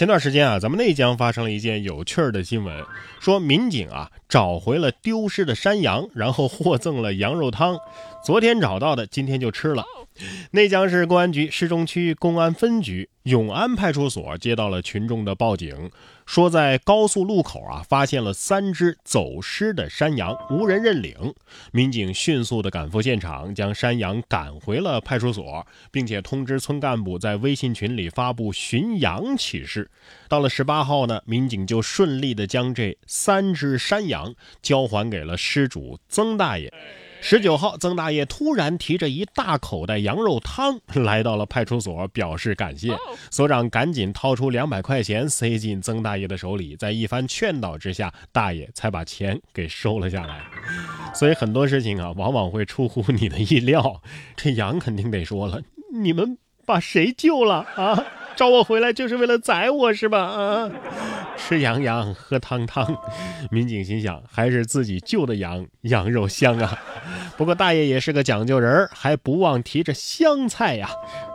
前段时间啊，咱们内江发生了一件有趣儿的新闻，说民警啊找回了丢失的山羊，然后获赠了羊肉汤。昨天找到的，今天就吃了。内江市公安局市中区公安分局永安派出所接到了群众的报警，说在高速路口啊发现了三只走失的山羊，无人认领。民警迅速的赶赴现场，将山羊赶回了派出所，并且通知村干部在微信群里发布寻羊启事。到了十八号呢，民警就顺利的将这三只山羊交还给了失主曾大爷。十九号，曾大爷突然提着一大口袋羊肉汤 来到了派出所，表示感谢。所长赶紧掏出两百块钱塞进曾大爷的手里，在一番劝导之下，大爷才把钱给收了下来。所以很多事情啊，往往会出乎你的意料。这羊肯定得说了：“你们把谁救了啊？找我回来就是为了宰我是吧？啊！”吃羊羊，喝汤汤，民警心想，还是自己救的羊，羊肉香啊。不过大爷也是个讲究人儿，还不忘提着香菜呀。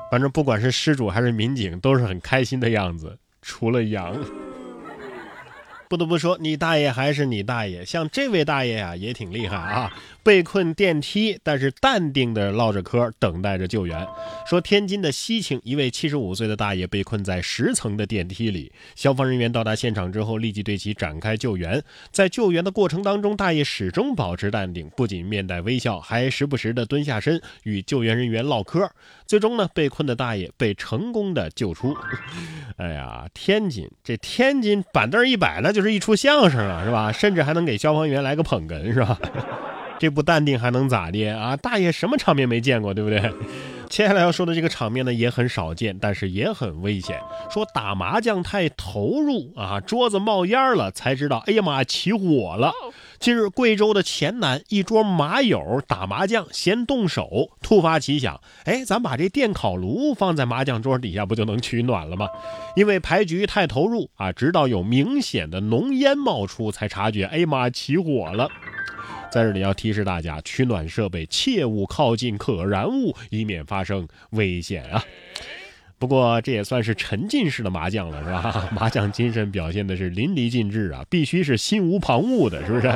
反正不管是失主还是民警，都是很开心的样子，除了羊。不得不说，你大爷还是你大爷。像这位大爷呀，也挺厉害啊，被困电梯，但是淡定的唠着嗑，等待着救援。说天津的西青，一位七十五岁的大爷被困在十层的电梯里，消防人员到达现场之后，立即对其展开救援。在救援的过程当中，大爷始终保持淡定，不仅面带微笑，还时不时的蹲下身与救援人员唠嗑。最终呢，被困的大爷被成功的救出。哎呀，天津这天津板凳一摆，那就是一出相声了，是吧？甚至还能给消防员来个捧哏，是吧？这不淡定还能咋的啊？大爷什么场面没见过，对不对？接下来要说的这个场面呢，也很少见，但是也很危险。说打麻将太投入啊，桌子冒烟了，才知道，哎呀妈，起火了。近日，贵州的黔南一桌麻友打麻将嫌动手，突发奇想，哎，咱把这电烤炉放在麻将桌底下，不就能取暖了吗？因为牌局太投入啊，直到有明显的浓烟冒出，才察觉，哎妈，起火了。在这里要提示大家，取暖设备切勿靠近可燃物，以免发生危险啊！不过这也算是沉浸式的麻将了，是吧？麻将精神表现的是淋漓尽致啊，必须是心无旁骛的，是不是？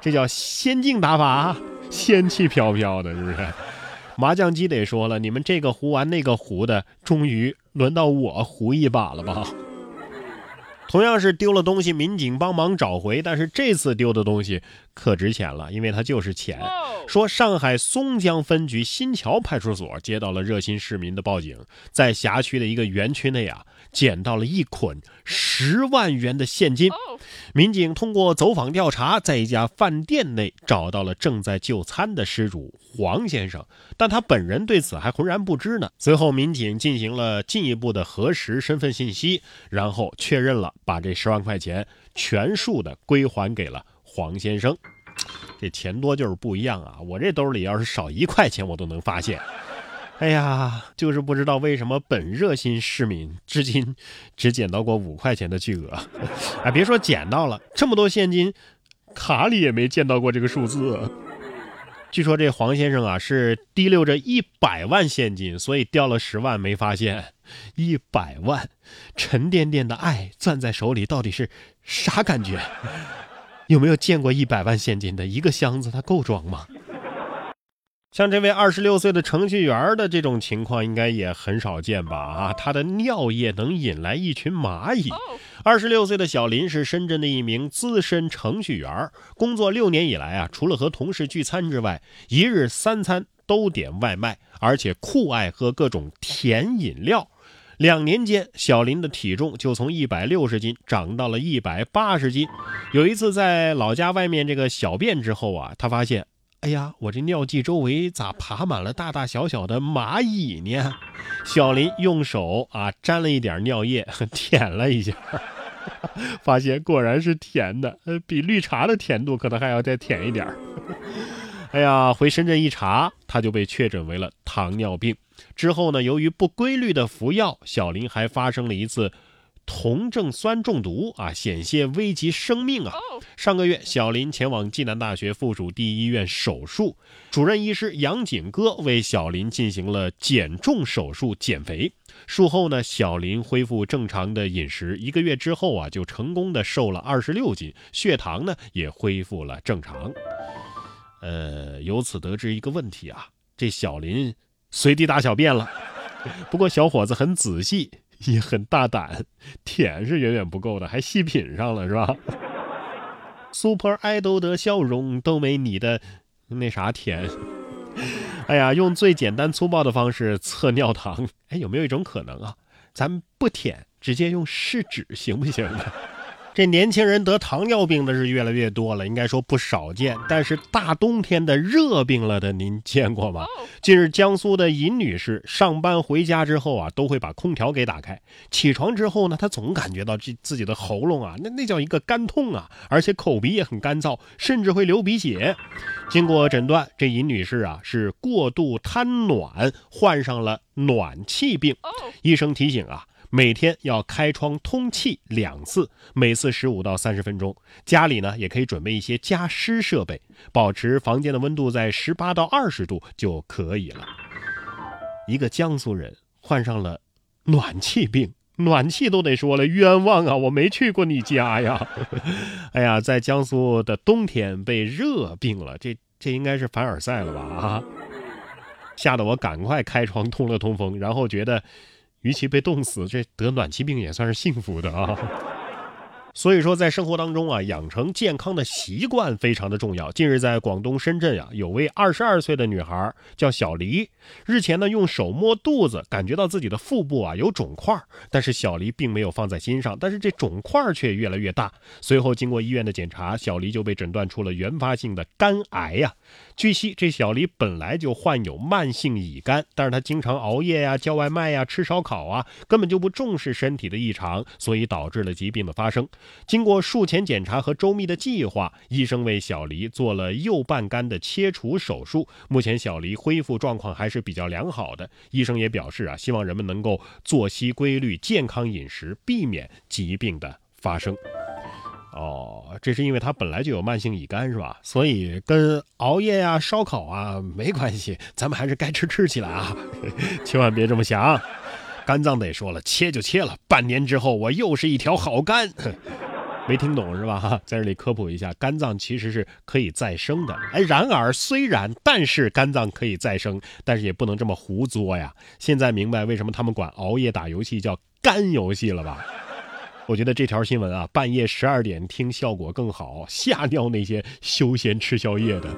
这叫仙境打法，仙气飘飘的，是不是？麻将机得说了，你们这个胡完那个胡的，终于轮到我胡一把了吧？同样是丢了东西，民警帮忙找回，但是这次丢的东西可值钱了，因为它就是钱。说上海松江分局新桥派出所接到了热心市民的报警，在辖区的一个园区内啊，捡到了一捆十万元的现金。民警通过走访调查，在一家饭店内找到了正在就餐的失主黄先生，但他本人对此还浑然不知呢。随后，民警进行了进一步的核实身份信息，然后确认了，把这十万块钱全数的归还给了黄先生。这钱多就是不一样啊！我这兜里要是少一块钱，我都能发现。哎呀，就是不知道为什么本热心市民至今只捡到过五块钱的巨额。哎，别说捡到了这么多现金，卡里也没见到过这个数字。据说这黄先生啊是提溜着一百万现金，所以掉了十万没发现。一百万，沉甸甸的爱攥在手里，到底是啥感觉？有没有见过一百万现金的一个箱子，它够装吗？像这位二十六岁的程序员的这种情况，应该也很少见吧？啊，他的尿液能引来一群蚂蚁。二十六岁的小林是深圳的一名资深程序员，工作六年以来啊，除了和同事聚餐之外，一日三餐都点外卖，而且酷爱喝各种甜饮料。两年间，小林的体重就从一百六十斤长到了一百八十斤。有一次在老家外面这个小便之后啊，他发现。哎呀，我这尿迹周围咋爬满了大大小小的蚂蚁呢？小林用手啊沾了一点尿液，舔了一下，发现果然是甜的，比绿茶的甜度可能还要再甜一点儿。哎呀，回深圳一查，他就被确诊为了糖尿病。之后呢，由于不规律的服药，小林还发生了一次酮症酸中毒啊，险些危及生命啊！上个月，小林前往暨南大学附属第一医院手术，主任医师杨景哥为小林进行了减重手术减肥。术后呢，小林恢复正常的饮食，一个月之后啊，就成功的瘦了二十六斤，血糖呢也恢复了正常。呃，由此得知一个问题啊，这小林随地大小便了。不过小伙子很仔细，也很大胆，舔是远远不够的，还细品上了，是吧？Super idol 的笑容都没你的那啥甜。哎呀，用最简单粗暴的方式测尿糖，哎，有没有一种可能啊？咱不舔，直接用试纸行不行呢？这年轻人得糖尿病的是越来越多了，应该说不少见。但是大冬天的热病了的，您见过吗？近日，江苏的尹女士上班回家之后啊，都会把空调给打开。起床之后呢，她总感觉到这自己的喉咙啊，那那叫一个干痛啊，而且口鼻也很干燥，甚至会流鼻血。经过诊断，这尹女士啊是过度贪暖，患上了暖气病。医生提醒啊。每天要开窗通气两次，每次十五到三十分钟。家里呢也可以准备一些加湿设备，保持房间的温度在十八到二十度就可以了。一个江苏人患上了暖气病，暖气都得说了冤枉啊！我没去过你家呀。哎呀，在江苏的冬天被热病了，这这应该是凡尔赛了吧？啊，吓得我赶快开窗通了通风，然后觉得。与其被冻死，这得暖气病也算是幸福的啊。所以说，在生活当中啊，养成健康的习惯非常的重要。近日，在广东深圳啊，有位二十二岁的女孩叫小黎，日前呢用手摸肚子，感觉到自己的腹部啊有肿块，但是小黎并没有放在心上，但是这肿块却越来越大。随后经过医院的检查，小黎就被诊断出了原发性的肝癌呀。据悉，这小黎本来就患有慢性乙肝，但是他经常熬夜呀、叫外卖呀、吃烧烤啊，根本就不重视身体的异常，所以导致了疾病的发生。经过术前检查和周密的计划，医生为小黎做了右半肝的切除手术。目前小黎恢复状况还是比较良好的。医生也表示啊，希望人们能够作息规律、健康饮食，避免疾病的发生。哦，这是因为他本来就有慢性乙肝是吧？所以跟熬夜呀、烧烤啊没关系，咱们还是该吃吃起来啊！千万别这么想。肝脏得说了，切就切了，半年之后我又是一条好肝。没听懂是吧？哈，在这里科普一下，肝脏其实是可以再生的。哎，然而虽然，但是肝脏可以再生，但是也不能这么胡作呀。现在明白为什么他们管熬夜打游戏叫肝游戏了吧？我觉得这条新闻啊，半夜十二点听效果更好，吓尿那些休闲吃宵夜的。